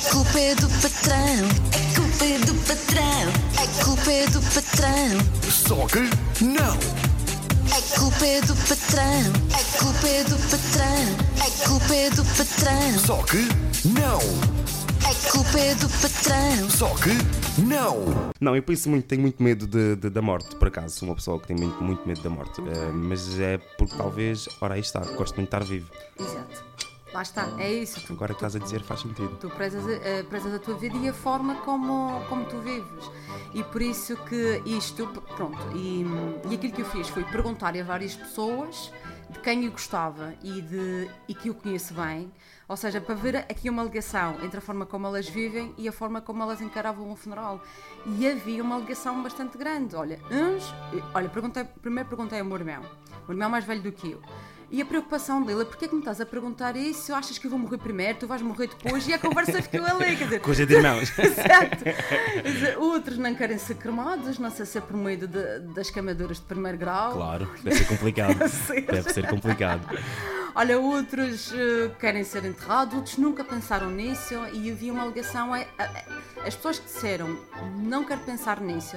A culpa é do patrão. A culpa é do patrão. A culpa é do patrão. Só que não! A culpa é do patrão. A culpa é do patrão. A culpa é do patrão. Só que não! A culpa é do patrão. Só que não! Não, eu penso muito, tenho muito medo de- de- da morte, por acaso. Sou uma pessoa que tem muito, muito medo da morte. Eh, mas é porque talvez, ora aí está, gosto muito de estar vivo. Exato. Lá está, é isso. Tu, Agora que estás a dizer faz sentido. tu prezas, eh, prezas a tua vida e a forma como, como tu vives. E por isso que isto, pronto, e, e aquilo que eu fiz foi perguntar a várias pessoas de quem eu gostava e, de, e que eu conheço bem, ou seja, para ver aqui uma ligação entre a forma como elas vivem e a forma como elas encaravam o funeral. E havia uma ligação bastante grande. Olha, uns, olha, perguntei, primeiro perguntei ao meu irmão, o irmão mais velho do que eu. E a preocupação dele, porquê é que me estás a perguntar isso? Achas que eu vou morrer primeiro, tu vais morrer depois? E a conversa ficou ali, quer dizer, Coisa de irmãos. Exato. Dizer, Outros não querem ser cremados, não sei se é por meio de- das queimaduras de primeiro grau. claro, deve ser complicado. Deve ser complicado. Olha, outros eh, querem ser enterrados, outros nunca pensaram nisso e havia uma alegação. a- a- a- as pessoas que disseram não quero pensar nisso,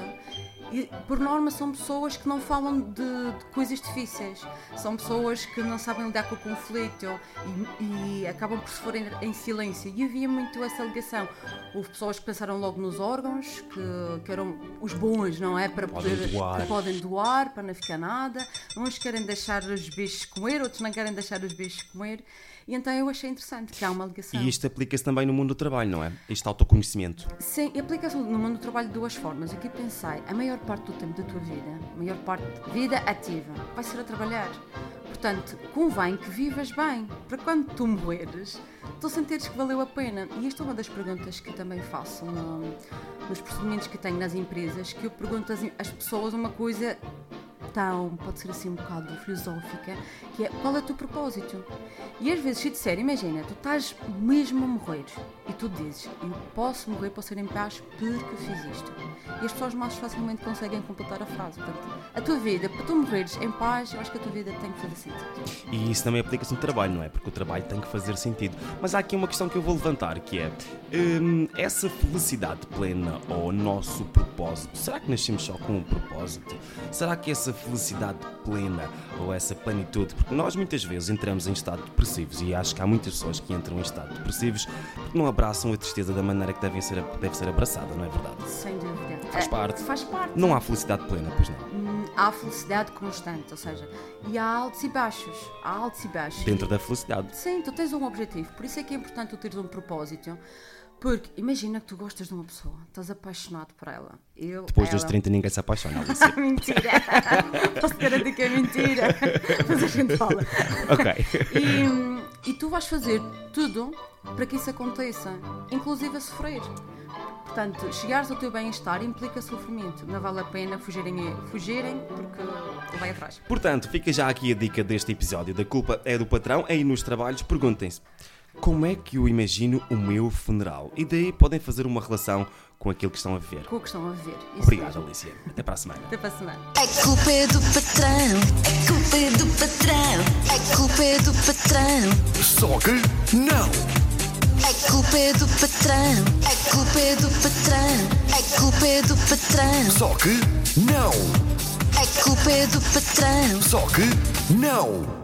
e, por norma são pessoas que não falam de, de coisas difíceis, são pessoas que não sabem lidar com o conflito e, e acabam por se forem em silêncio. E havia muito essa alegação. Houve pessoas que pensaram logo nos órgãos, que, que eram os bons, não é? Para Podem poder doar. que podem doar para não ficar nada. Uns querem deixar os bichos comer, outros não querem deixar os bichos comer. E então eu achei interessante que há uma ligação. E isto aplica-se também no mundo do trabalho, não é? Este autoconhecimento. Sim, aplica-se no mundo do trabalho de duas formas. Aqui pensei, a maior parte do tempo da tua vida, a maior parte da vida ativa, vai ser a trabalhar. Portanto, convém que vivas bem, para quando tu morreres, tu sentires que valeu a pena. E esta é uma das perguntas que eu também faço no- nos procedimentos que tenho nas empresas, que eu pergunto às pessoas uma coisa tão, pode ser assim um bocado filosófica, que é qual é o teu propósito? E às vezes se disser, imagina, tu estás mesmo a morrer e tu dizes, eu posso morrer para ser em paz porque fiz isto. E as pessoas mais facilmente conseguem completar a frase. Portanto, a tua vida, para tu morreres em paz, eu acho que a tua vida tem que fazer sentido. E isso também aplica-se no trabalho, não é? Porque o trabalho tem que fazer sentido. Mas há aqui uma questão que eu vou levantar, que é hum, essa felicidade plena ou nosso propósito. Será que nascemos só com um propósito? Será que essa felicidade plena ou essa plenitude? Porque nós muitas vezes entramos em estado depressivos e acho que há muitas pessoas que entram em estado depressivos porque não abraçam a tristeza da maneira que devem ser, deve ser abraçada, não é verdade? Sem dúvida. Faz É, parte. Faz parte. Não há felicidade plena, pois não. Hum, Há felicidade constante, ou seja, e há altos e baixos. Há altos e baixos. Dentro da felicidade. Sim, tu tens um objetivo, por isso é que é importante tu teres um propósito. Porque imagina que tu gostas de uma pessoa, estás apaixonado por ela. Eu, Depois dos ela... 30 ninguém se apaixona, mentira! Posso garantir que é mentira! Mas a gente fala. ok. E, e tu vais fazer tudo para que isso aconteça, inclusive a sofrer. Portanto, chegares ao teu bem-estar implica sofrimento. Não vale a pena fugirem, fugirem porque vai atrás. Portanto, fica já aqui a dica deste episódio. Da culpa é do patrão. Aí nos trabalhos, perguntem-se como é que eu imagino o meu funeral? E daí podem fazer uma relação com aquilo que estão a ver. Com o que estão a ver. Isso Obrigado, mesmo. Alicia. Até para a semana. Até para a semana. A culpa é do patrão. A culpa é do patrão. A culpa é do patrão. Só que não! A culpa é do patrão. A culpa é do patrão. A culpa é do patrão. Só que não! A culpa é do patrão. Só que não!